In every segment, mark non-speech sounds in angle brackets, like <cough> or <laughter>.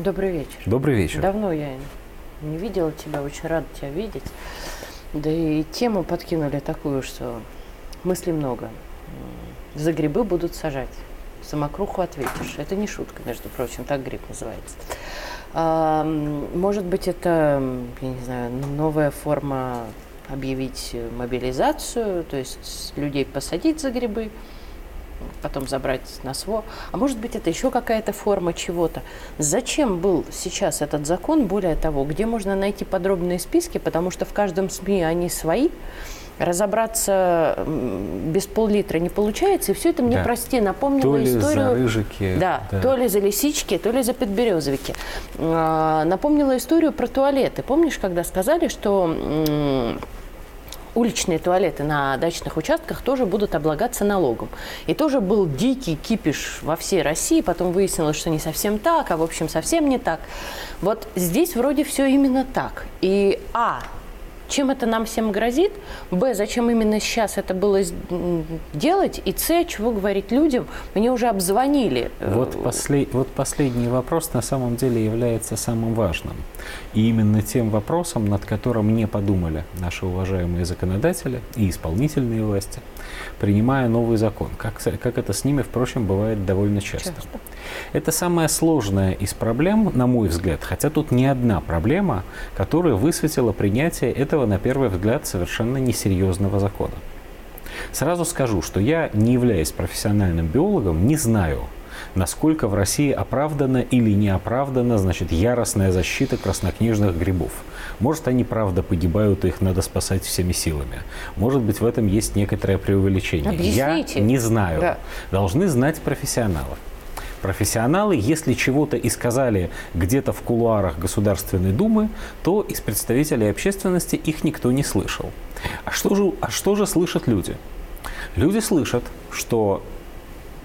Добрый вечер. Добрый вечер. Давно я не видела тебя, очень рада тебя видеть. Да и тему подкинули такую, что мыслей много. За грибы будут сажать. Самокруху ответишь. Это не шутка, между прочим, так гриб называется. А, может быть, это, я не знаю, новая форма объявить мобилизацию, то есть людей посадить за грибы, потом забрать на СВО. А может быть, это еще какая-то форма чего-то. Зачем был сейчас этот закон? Более того, где можно найти подробные списки, потому что в каждом СМИ они свои. Разобраться без пол-литра не получается, и все это мне, да. прости, напомнило то ли историю... За рыжики, да, да, то ли за лисички, то ли за подберезовики. А, напомнила историю про туалеты. Помнишь, когда сказали, что уличные туалеты на дачных участках тоже будут облагаться налогом. И тоже был дикий кипиш во всей России, потом выяснилось, что не совсем так, а в общем совсем не так. Вот здесь вроде все именно так. И А, чем это нам всем грозит, б, зачем именно сейчас это было делать, и с, чего говорить людям, мне уже обзвонили. Вот, послед... вот последний вопрос на самом деле является самым важным. И именно тем вопросом, над которым не подумали наши уважаемые законодатели и исполнительные власти, принимая новый закон, как, как это с ними, впрочем, бывает довольно часто. часто. Это самая сложная из проблем, на мой взгляд, хотя тут не одна проблема, которая высветила принятие этого, на первый взгляд, совершенно несерьезного закона. Сразу скажу, что я, не являясь профессиональным биологом, не знаю, насколько в России оправдана или не оправдана, значит, яростная защита краснокнижных грибов. Может, они правда погибают, и их надо спасать всеми силами. Может быть, в этом есть некоторое преувеличение. Объясните. Я не знаю. Да. Должны знать профессионалы профессионалы, если чего-то и сказали где-то в кулуарах Государственной Думы, то из представителей общественности их никто не слышал. А что же, а что же слышат люди? Люди слышат, что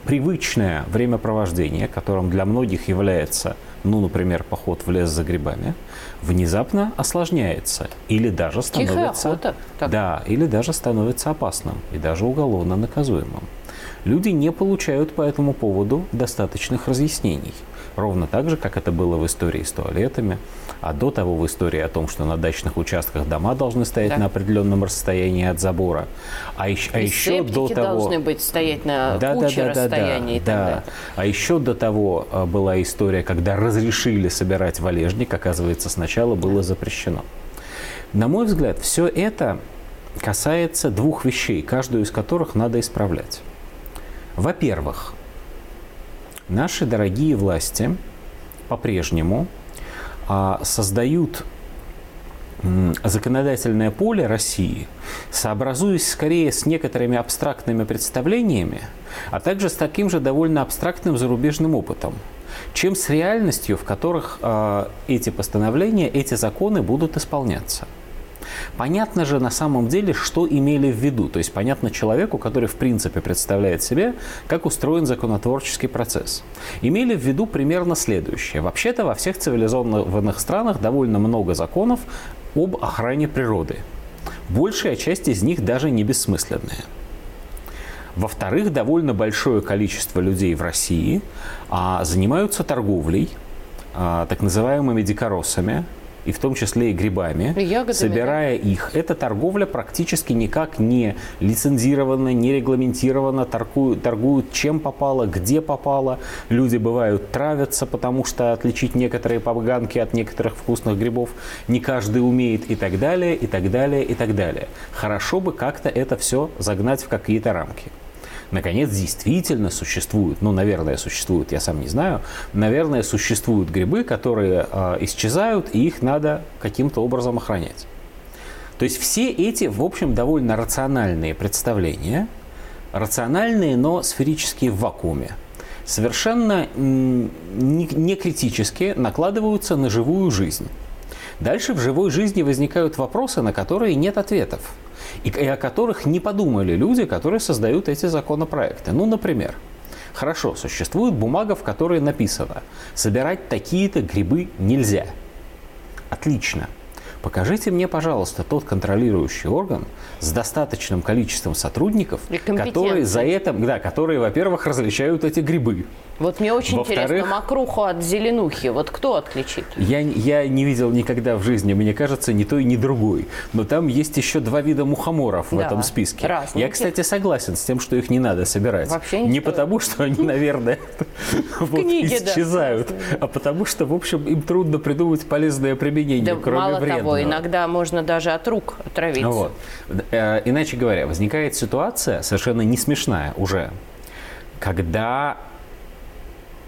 привычное времяпровождение, которым для многих является, ну, например, поход в лес за грибами, внезапно осложняется или даже становится, да, или даже становится опасным и даже уголовно наказуемым. Люди не получают по этому поводу достаточных разъяснений. Ровно так же, как это было в истории с туалетами, а до того в истории о том, что на дачных участках дома должны стоять да. на определенном расстоянии от забора, а еще, а еще до того должны быть стоять на да, куче да, да, расстояний. Да, да, да. А еще до того а, была история, когда разрешили собирать валежник, оказывается, сначала было запрещено. На мой взгляд, все это касается двух вещей, каждую из которых надо исправлять. Во-первых, наши дорогие власти по-прежнему а, создают законодательное поле России, сообразуясь скорее с некоторыми абстрактными представлениями, а также с таким же довольно абстрактным зарубежным опытом, чем с реальностью, в которых э, эти постановления, эти законы будут исполняться. Понятно же на самом деле, что имели в виду. То есть понятно человеку, который в принципе представляет себе, как устроен законотворческий процесс. Имели в виду примерно следующее. Вообще-то во всех цивилизованных странах довольно много законов об охране природы. Большая часть из них даже не бессмысленная. Во-вторых, довольно большое количество людей в России а, занимаются торговлей, а, так называемыми дикоросами, и в том числе и грибами, Ягодами, собирая да? их. Эта торговля практически никак не лицензирована, не регламентирована, торгуют, торгуют чем попало, где попало. Люди бывают травятся, потому что отличить некоторые поганки от некоторых вкусных грибов не каждый умеет и так далее, и так далее, и так далее. Хорошо бы как-то это все загнать в какие-то рамки наконец, действительно существуют, ну, наверное, существуют, я сам не знаю, наверное, существуют грибы, которые э, исчезают, и их надо каким-то образом охранять. То есть все эти, в общем, довольно рациональные представления, рациональные, но сферические в вакууме, совершенно не критически накладываются на живую жизнь. Дальше в живой жизни возникают вопросы, на которые нет ответов и, о которых не подумали люди, которые создают эти законопроекты. Ну, например, хорошо, существует бумага, в которой написано, собирать такие-то грибы нельзя. Отлично. Покажите мне, пожалуйста, тот контролирующий орган с достаточным количеством сотрудников, которые за это, да, которые, во-первых, различают эти грибы. Вот мне очень интересно, мокруху от зеленухи, вот кто отличит? Я, я не видел никогда в жизни, мне кажется, ни той, ни другой. Но там есть еще два вида мухоморов да, в этом списке. Раз, я, кстати, согласен с тем, что их не надо собирать. Вообще не, не потому, что они, наверное, <laughs> исчезают, а потому что, в общем, им трудно придумать полезное применение, кроме мало того, иногда можно даже от рук отравиться. Вот. Э, иначе говоря, возникает ситуация совершенно не смешная уже, когда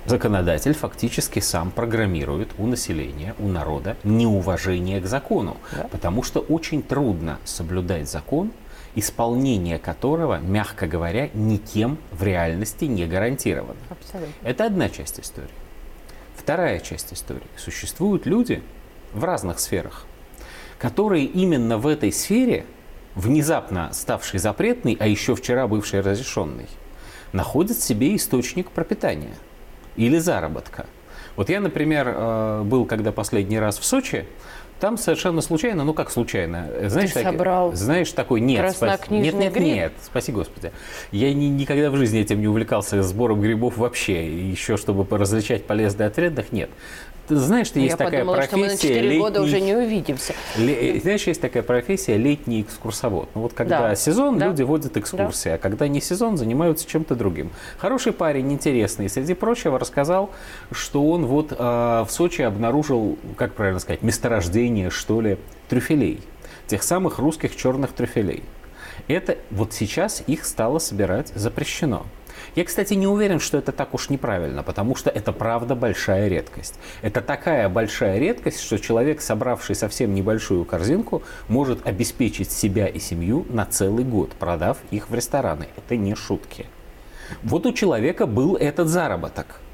законодатель фактически сам программирует у населения, у народа неуважение к закону. Да. Потому что очень трудно соблюдать закон, исполнение которого, мягко говоря, никем в реальности не гарантировано. Абсолютно. Это одна часть истории. Вторая часть истории. Существуют люди в разных сферах, которые именно в этой сфере, внезапно ставшей запретной, а еще вчера бывшей разрешенной, находят себе источник пропитания – или заработка. Вот я, например, э, был когда последний раз в Сочи, там совершенно случайно, ну как случайно, знаешь, Ты собрал так, знаешь такой нет, спас, нет, нет, гриб? нет, спаси господи, я ни, никогда в жизни этим не увлекался сбором грибов вообще, еще чтобы различать полезные от вредных, нет. Ты знаешь, что есть Я такая подумала, профессия... что мы на 4 летний... года уже не увидимся. Ле... Знаешь, есть такая профессия летний экскурсовод. Ну вот когда да. сезон, да. люди водят экскурсии, да. а когда не сезон, занимаются чем-то другим. Хороший парень, интересный. Среди прочего рассказал, что он вот э, в Сочи обнаружил, как правильно сказать, месторождение, что ли, трюфелей. Тех самых русских черных трюфелей. Это вот сейчас их стало собирать запрещено. Я, кстати, не уверен, что это так уж неправильно, потому что это правда большая редкость. Это такая большая редкость, что человек, собравший совсем небольшую корзинку, может обеспечить себя и семью на целый год, продав их в рестораны. Это не шутки. Вот у человека был этот заработок –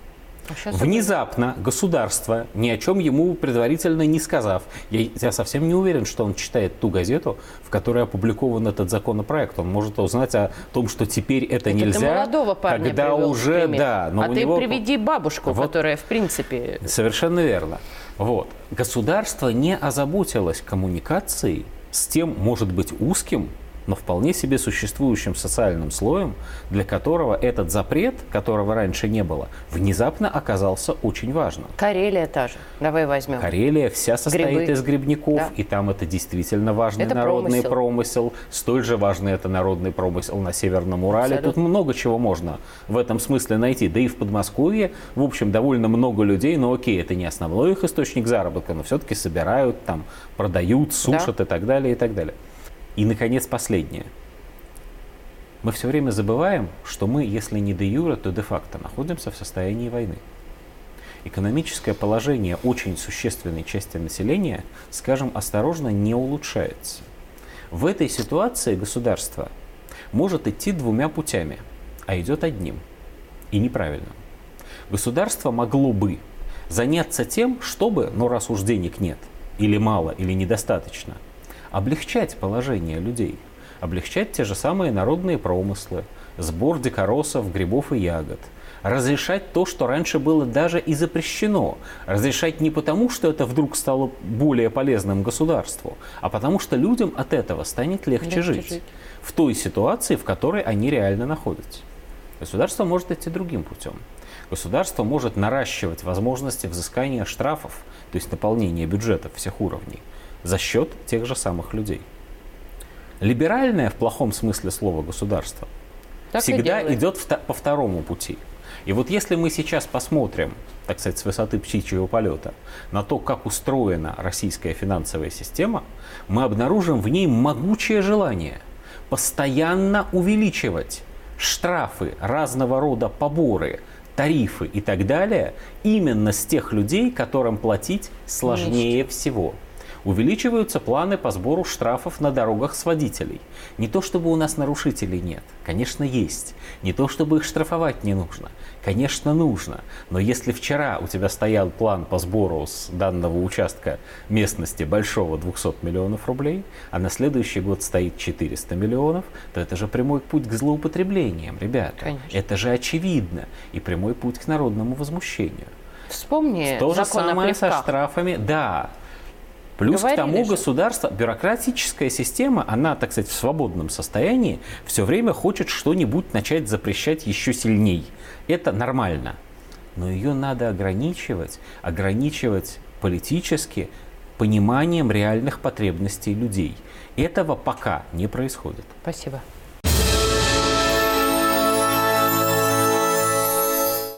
а Внезапно государство, ни о чем ему предварительно не сказав, я, я совсем не уверен, что он читает ту газету, в которой опубликован этот законопроект. Он может узнать о том, что теперь это, это нельзя, ты молодого парня когда уже, да. Но а ты него... приведи бабушку, вот, которая в принципе... Совершенно верно. Вот. Государство не озаботилось коммуникацией с тем, может быть, узким но вполне себе существующим социальным слоем, для которого этот запрет, которого раньше не было, внезапно оказался очень важным. Карелия та же. Давай возьмем. Карелия вся состоит Грибы. из грибников, да. и там это действительно важный это народный промысел. промысел. Столь же важный это народный промысел на Северном Урале. Абсолютно. Тут много чего можно в этом смысле найти. Да и в Подмосковье, в общем, довольно много людей, но окей, это не основной их источник заработка, но все-таки собирают, там, продают, сушат да. и так далее, и так далее. И, наконец, последнее. Мы все время забываем, что мы, если не де юра, то де-факто находимся в состоянии войны. Экономическое положение очень существенной части населения, скажем осторожно, не улучшается. В этой ситуации государство может идти двумя путями, а идет одним. И неправильно. Государство могло бы заняться тем, чтобы, но раз уж денег нет, или мало, или недостаточно – облегчать положение людей, облегчать те же самые народные промыслы, сбор дикоросов, грибов и ягод, разрешать то, что раньше было даже и запрещено. Разрешать не потому, что это вдруг стало более полезным государству, а потому что людям от этого станет легче, легче жить, жить в той ситуации, в которой они реально находятся. Государство может идти другим путем. Государство может наращивать возможности взыскания штрафов, то есть наполнения бюджетов всех уровней за счет тех же самых людей. Либеральное в плохом смысле слова государство так всегда идет по второму пути. И вот если мы сейчас посмотрим, так сказать, с высоты птичьего полета, на то, как устроена российская финансовая система, мы обнаружим в ней могучее желание постоянно увеличивать штрафы, разного рода поборы, тарифы и так далее именно с тех людей, которым платить сложнее Конечно. всего. Увеличиваются планы по сбору штрафов на дорогах с водителей. Не то, чтобы у нас нарушителей нет. Конечно, есть. Не то, чтобы их штрафовать не нужно. Конечно, нужно. Но если вчера у тебя стоял план по сбору с данного участка местности большого 200 миллионов рублей, а на следующий год стоит 400 миллионов, то это же прямой путь к злоупотреблениям, ребята. Конечно. Это же очевидно. И прямой путь к народному возмущению. Вспомни То же самое со штрафами. Да, Плюс Говорили к тому же. государство, бюрократическая система, она, так сказать, в свободном состоянии все время хочет что-нибудь начать запрещать еще сильней. Это нормально. Но ее надо ограничивать, ограничивать политически пониманием реальных потребностей людей. Этого пока не происходит. Спасибо.